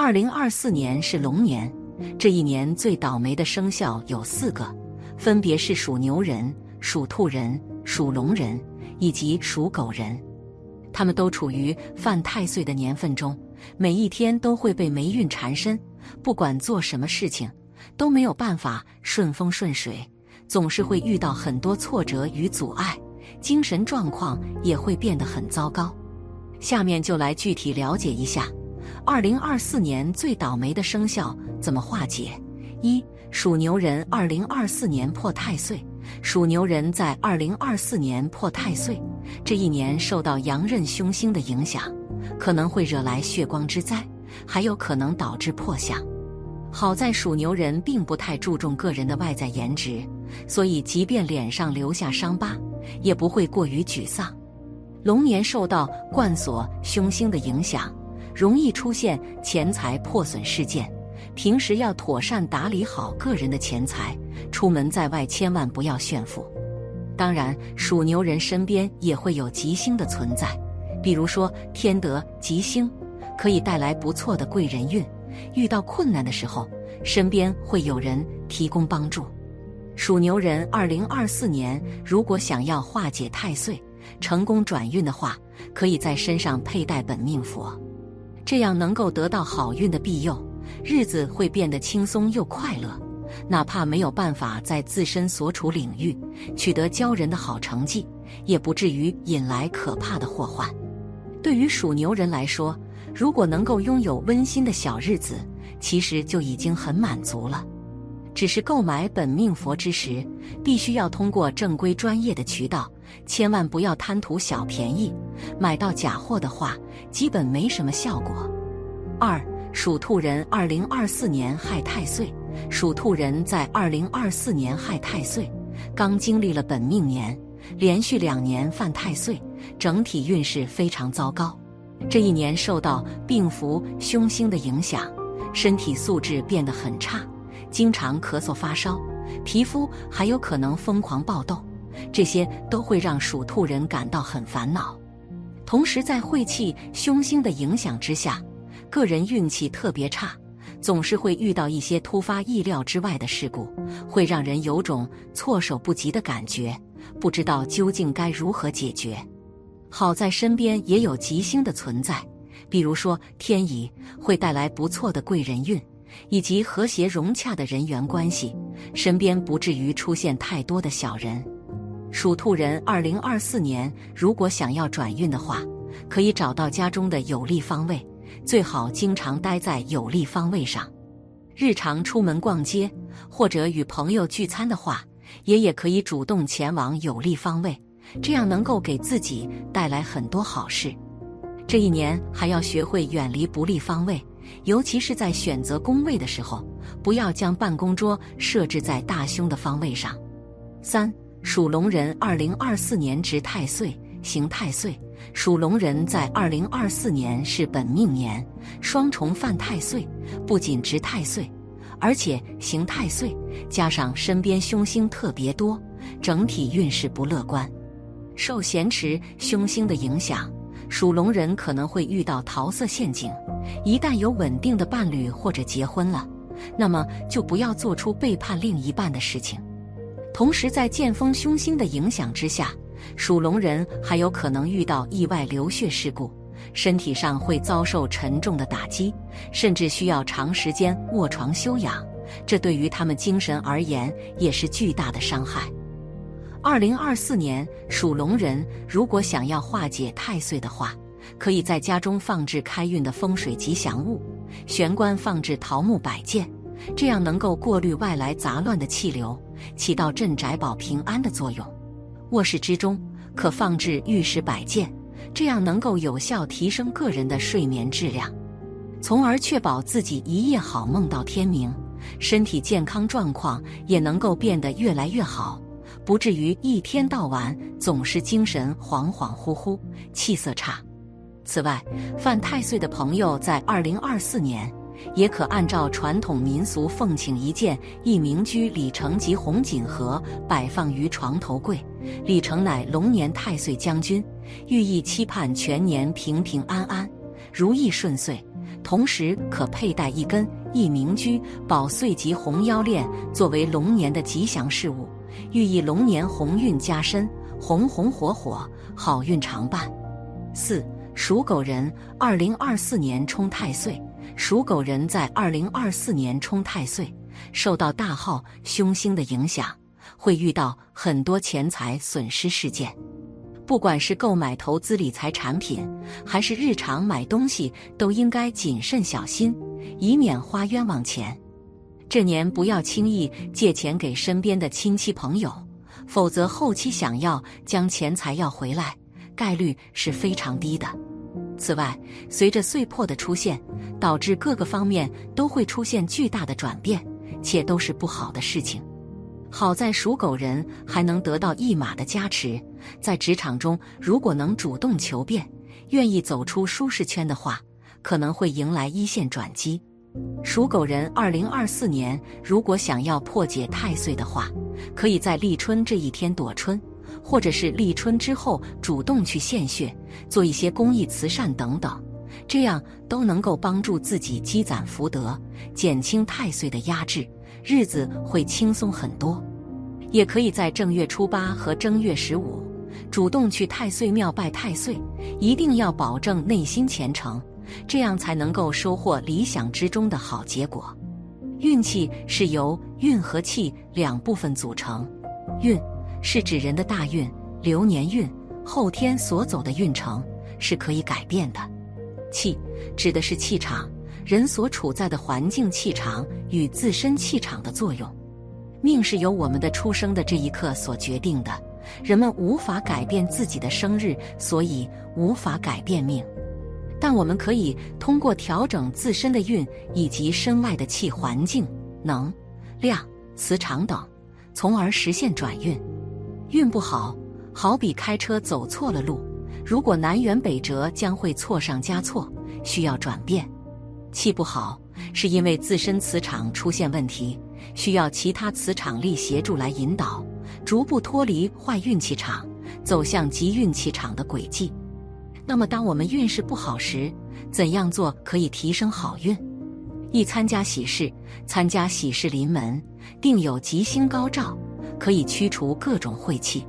二零二四年是龙年，这一年最倒霉的生肖有四个，分别是属牛人、属兔人、属龙人以及属狗人。他们都处于犯太岁的年份中，每一天都会被霉运缠身，不管做什么事情都没有办法顺风顺水，总是会遇到很多挫折与阻碍，精神状况也会变得很糟糕。下面就来具体了解一下。二零二四年最倒霉的生肖怎么化解？一属牛人，二零二四年破太岁。属牛人在二零二四年破太岁，这一年受到阳刃凶星的影响，可能会惹来血光之灾，还有可能导致破相。好在属牛人并不太注重个人的外在颜值，所以即便脸上留下伤疤，也不会过于沮丧。龙年受到冠锁凶星的影响。容易出现钱财破损事件，平时要妥善打理好个人的钱财，出门在外千万不要炫富。当然，属牛人身边也会有吉星的存在，比如说天德吉星，可以带来不错的贵人运。遇到困难的时候，身边会有人提供帮助。属牛人二零二四年如果想要化解太岁、成功转运的话，可以在身上佩戴本命佛。这样能够得到好运的庇佑，日子会变得轻松又快乐。哪怕没有办法在自身所处领域取得骄人的好成绩，也不至于引来可怕的祸患。对于属牛人来说，如果能够拥有温馨的小日子，其实就已经很满足了。只是购买本命佛之时，必须要通过正规专业的渠道。千万不要贪图小便宜，买到假货的话，基本没什么效果。二属兔人，二零二四年害太岁。属兔人在二零二四年害太岁，刚经历了本命年，连续两年犯太岁，整体运势非常糟糕。这一年受到病符凶星的影响，身体素质变得很差，经常咳嗽发烧，皮肤还有可能疯狂爆痘。这些都会让属兔人感到很烦恼，同时在晦气凶星的影响之下，个人运气特别差，总是会遇到一些突发意料之外的事故，会让人有种措手不及的感觉，不知道究竟该如何解决。好在身边也有吉星的存在，比如说天乙会带来不错的贵人运，以及和谐融洽的人缘关系，身边不至于出现太多的小人。属兔人，二零二四年如果想要转运的话，可以找到家中的有利方位，最好经常待在有利方位上。日常出门逛街或者与朋友聚餐的话，爷爷可以主动前往有利方位，这样能够给自己带来很多好事。这一年还要学会远离不利方位，尤其是在选择工位的时候，不要将办公桌设置在大凶的方位上。三。属龙人，二零二四年值太岁，刑太岁。属龙人在二零二四年是本命年，双重犯太岁，不仅值太岁，而且刑太岁，加上身边凶星特别多，整体运势不乐观。受咸池凶星的影响，属龙人可能会遇到桃色陷阱。一旦有稳定的伴侣或者结婚了，那么就不要做出背叛另一半的事情。同时，在剑锋凶星的影响之下，属龙人还有可能遇到意外流血事故，身体上会遭受沉重的打击，甚至需要长时间卧床休养。这对于他们精神而言也是巨大的伤害。二零二四年，属龙人如果想要化解太岁的话，可以在家中放置开运的风水吉祥物，玄关放置桃木摆件，这样能够过滤外来杂乱的气流。起到镇宅保平安的作用。卧室之中可放置玉石摆件，这样能够有效提升个人的睡眠质量。从而确保自己一夜好梦到天明，身体健康状况也能够变得越来越好，不至于一天到晚总是精神恍恍惚惚、气色差。此外，犯太岁的朋友在二零二四年。也可按照传统民俗奉请一件一名居李成吉红锦盒，摆放于床头柜。李成乃龙年太岁将军，寓意期盼全年平平安安、如意顺遂。同时，可佩戴一根一名居宝岁吉红腰链，作为龙年的吉祥事物，寓意龙年鸿运加身，红红火火，好运常伴。四属狗人，二零二四年冲太岁。属狗人在二零二四年冲太岁，受到大号凶星的影响，会遇到很多钱财损失事件。不管是购买投资理财产品，还是日常买东西，都应该谨慎小心，以免花冤枉钱。这年不要轻易借钱给身边的亲戚朋友，否则后期想要将钱财要回来，概率是非常低的。此外，随着岁破的出现，导致各个方面都会出现巨大的转变，且都是不好的事情。好在属狗人还能得到一马的加持，在职场中如果能主动求变，愿意走出舒适圈的话，可能会迎来一线转机。属狗人二零二四年如果想要破解太岁的话，可以在立春这一天躲春。或者是立春之后主动去献血，做一些公益慈善等等，这样都能够帮助自己积攒福德，减轻太岁的压制，日子会轻松很多。也可以在正月初八和正月十五主动去太岁庙拜太岁，一定要保证内心虔诚，这样才能够收获理想之中的好结果。运气是由运和气两部分组成，运。是指人的大运、流年运，后天所走的运程是可以改变的。气指的是气场，人所处在的环境气场与自身气场的作用。命是由我们的出生的这一刻所决定的。人们无法改变自己的生日，所以无法改变命。但我们可以通过调整自身的运以及身外的气环境、能量、磁场等，从而实现转运。运不好，好比开车走错了路，如果南辕北辙，将会错上加错，需要转变。气不好，是因为自身磁场出现问题，需要其他磁场力协助来引导，逐步脱离坏运气场，走向吉运气场的轨迹。那么，当我们运势不好时，怎样做可以提升好运？一参加喜事，参加喜事临门，定有吉星高照。可以驱除各种晦气，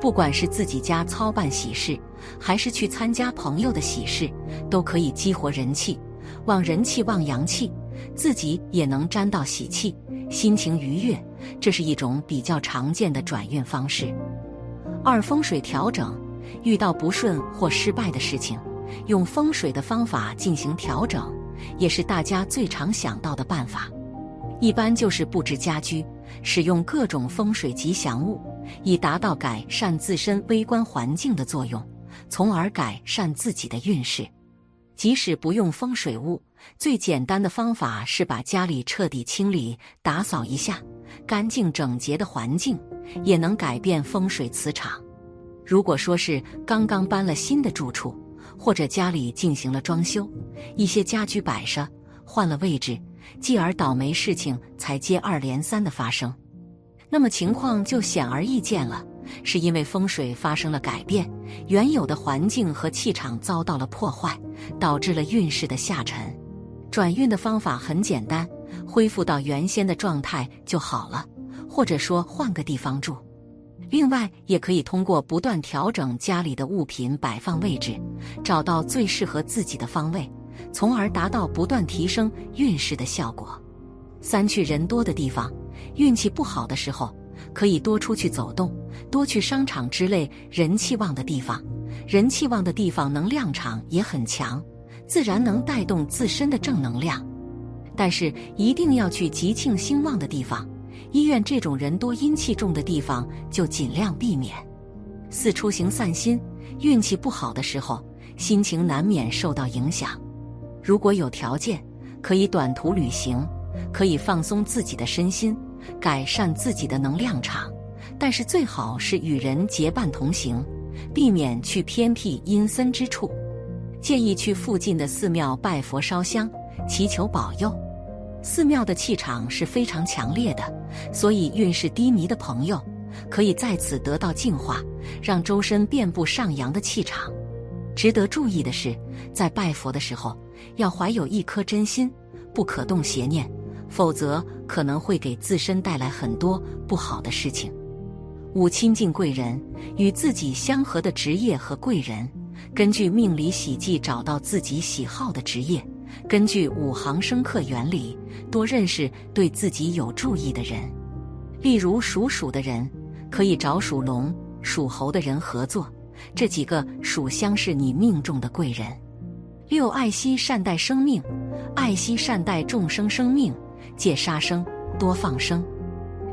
不管是自己家操办喜事，还是去参加朋友的喜事，都可以激活人气，旺人气旺阳气，自己也能沾到喜气，心情愉悦。这是一种比较常见的转运方式。二风水调整，遇到不顺或失败的事情，用风水的方法进行调整，也是大家最常想到的办法。一般就是布置家居。使用各种风水吉祥物，以达到改善自身微观环境的作用，从而改善自己的运势。即使不用风水物，最简单的方法是把家里彻底清理、打扫一下，干净整洁的环境也能改变风水磁场。如果说是刚刚搬了新的住处，或者家里进行了装修，一些家居摆设换了位置。继而倒霉事情才接二连三的发生，那么情况就显而易见了，是因为风水发生了改变，原有的环境和气场遭到了破坏，导致了运势的下沉。转运的方法很简单，恢复到原先的状态就好了，或者说换个地方住。另外，也可以通过不断调整家里的物品摆放位置，找到最适合自己的方位。从而达到不断提升运势的效果。三去人多的地方，运气不好的时候，可以多出去走动，多去商场之类人气旺的地方。人气旺的地方能量场也很强，自然能带动自身的正能量。但是一定要去吉庆兴旺的地方，医院这种人多阴气重的地方就尽量避免。四出行散心，运气不好的时候，心情难免受到影响。如果有条件，可以短途旅行，可以放松自己的身心，改善自己的能量场。但是最好是与人结伴同行，避免去偏僻阴森之处。建议去附近的寺庙拜佛烧香，祈求保佑。寺庙的气场是非常强烈的，所以运势低迷的朋友可以在此得到净化，让周身遍布上扬的气场。值得注意的是，在拜佛的时候要怀有一颗真心，不可动邪念，否则可能会给自身带来很多不好的事情。五亲近贵人，与自己相合的职业和贵人。根据命理喜忌找到自己喜好的职业，根据五行生克原理多认识对自己有注意的人。例如属鼠的人可以找属龙、属猴的人合作，这几个属相是你命中的贵人。六爱惜善待生命，爱惜善待众生生命，戒杀生，多放生。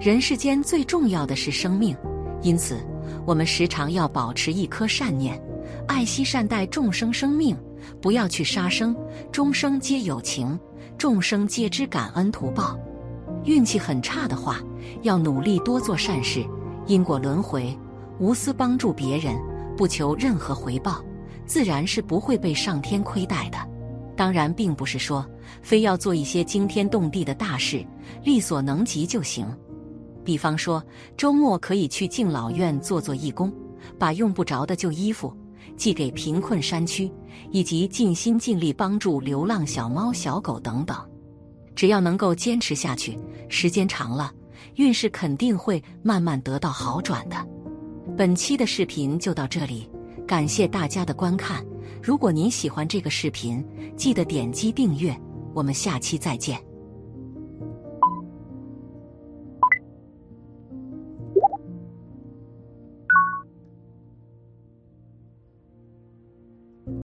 人世间最重要的是生命，因此我们时常要保持一颗善念。爱惜善待众生生命，不要去杀生。众生皆有情，众生皆知感恩图报。运气很差的话，要努力多做善事。因果轮回，无私帮助别人，不求任何回报，自然是不会被上天亏待的。当然，并不是说非要做一些惊天动地的大事，力所能及就行。比方说，周末可以去敬老院做做义工，把用不着的旧衣服。寄给贫困山区，以及尽心尽力帮助流浪小猫、小狗等等。只要能够坚持下去，时间长了，运势肯定会慢慢得到好转的。本期的视频就到这里，感谢大家的观看。如果您喜欢这个视频，记得点击订阅。我们下期再见。